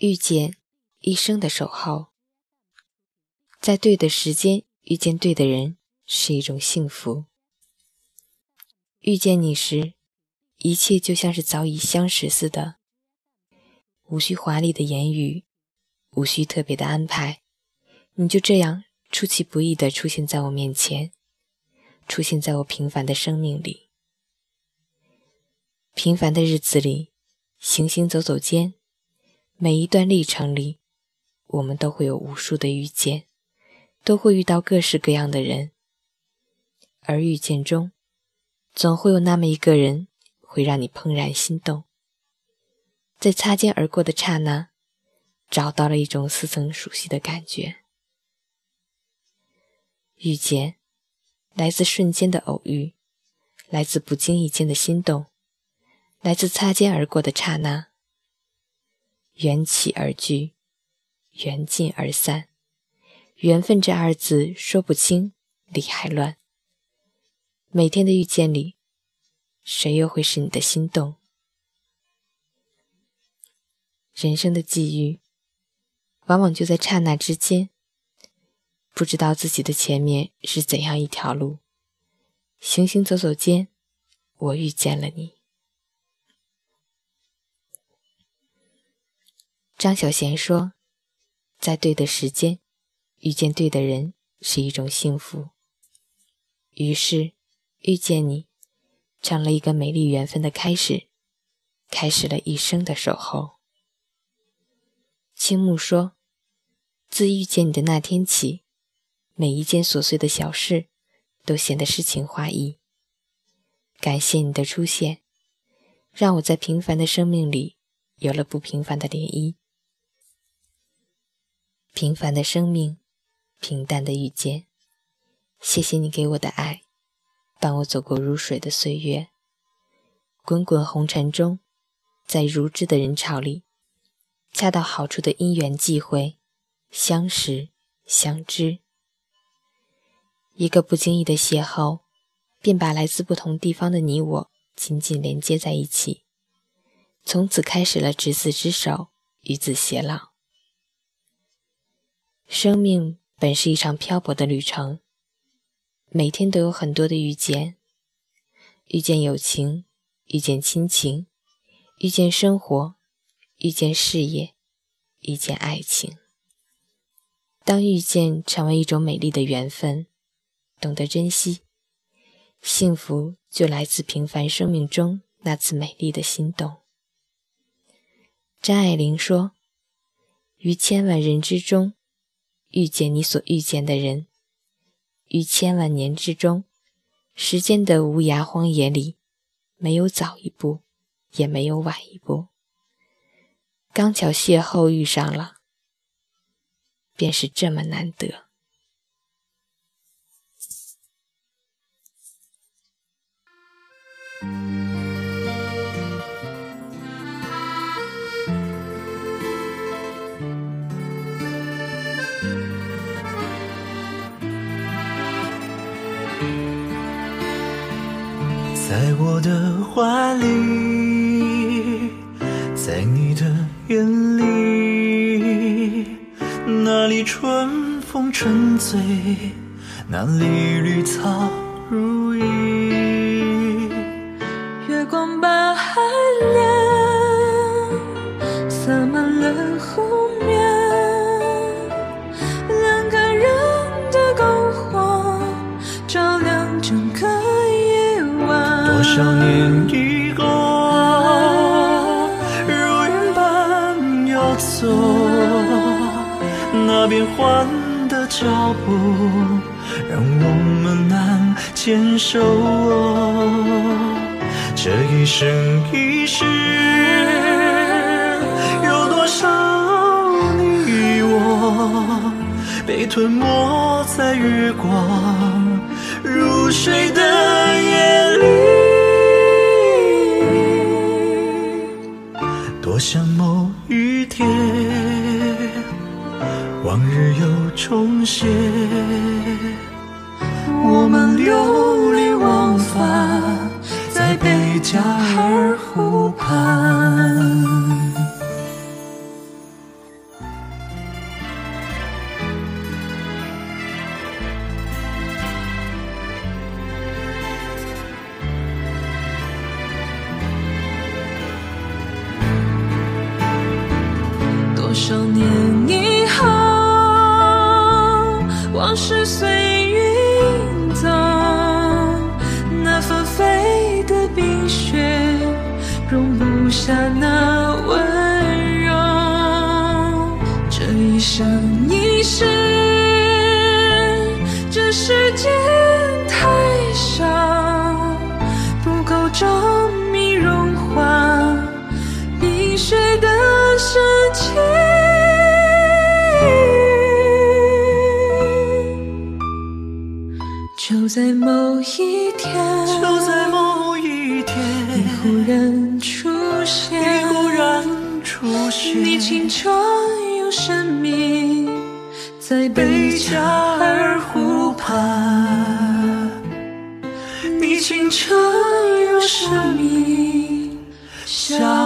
遇见一生的守候，在对的时间遇见对的人是一种幸福。遇见你时，一切就像是早已相识似的，无需华丽的言语，无需特别的安排，你就这样出其不意地出现在我面前，出现在我平凡的生命里。平凡的日子里，行行走走间。每一段历程里，我们都会有无数的遇见，都会遇到各式各样的人。而遇见中，总会有那么一个人，会让你怦然心动。在擦肩而过的刹那，找到了一种似曾熟悉的感觉。遇见，来自瞬间的偶遇，来自不经意间的心动，来自擦肩而过的刹那。缘起而聚，缘尽而散。缘分这二字说不清，理还乱。每天的遇见里，谁又会是你的心动？人生的际遇，往往就在刹那之间。不知道自己的前面是怎样一条路，行行走走间，我遇见了你。张小娴说：“在对的时间遇见对的人是一种幸福。”于是，遇见你成了一个美丽缘分的开始，开始了一生的守候。青木说：“自遇见你的那天起，每一件琐碎的小事都显得诗情画意。感谢你的出现，让我在平凡的生命里有了不平凡的涟漪。”平凡的生命，平淡的遇见。谢谢你给我的爱，伴我走过如水的岁月。滚滚红尘中，在如织的人潮里，恰到好处的因缘际会，相识相知。一个不经意的邂逅，便把来自不同地方的你我紧紧连接在一起，从此开始了执子之手，与子偕老。生命本是一场漂泊的旅程，每天都有很多的遇见，遇见友情，遇见亲情，遇见生活，遇见事业，遇见爱情。当遇见成为一种美丽的缘分，懂得珍惜，幸福就来自平凡生命中那次美丽的心动。张爱玲说：“于千万人之中。”遇见你所遇见的人，于千万年之中，时间的无涯荒野里，没有早一步，也没有晚一步，刚巧邂逅遇上了，便是这么难得。在我的怀里，在你的眼里，那里春风沉醉，那里绿草如茵，少年已过，如云般游走，那变幻的脚步，让我们难牵手。这一生一世，有多少你我被吞没在月光如水的清澈又神秘在贝加尔湖畔你清澈又神秘像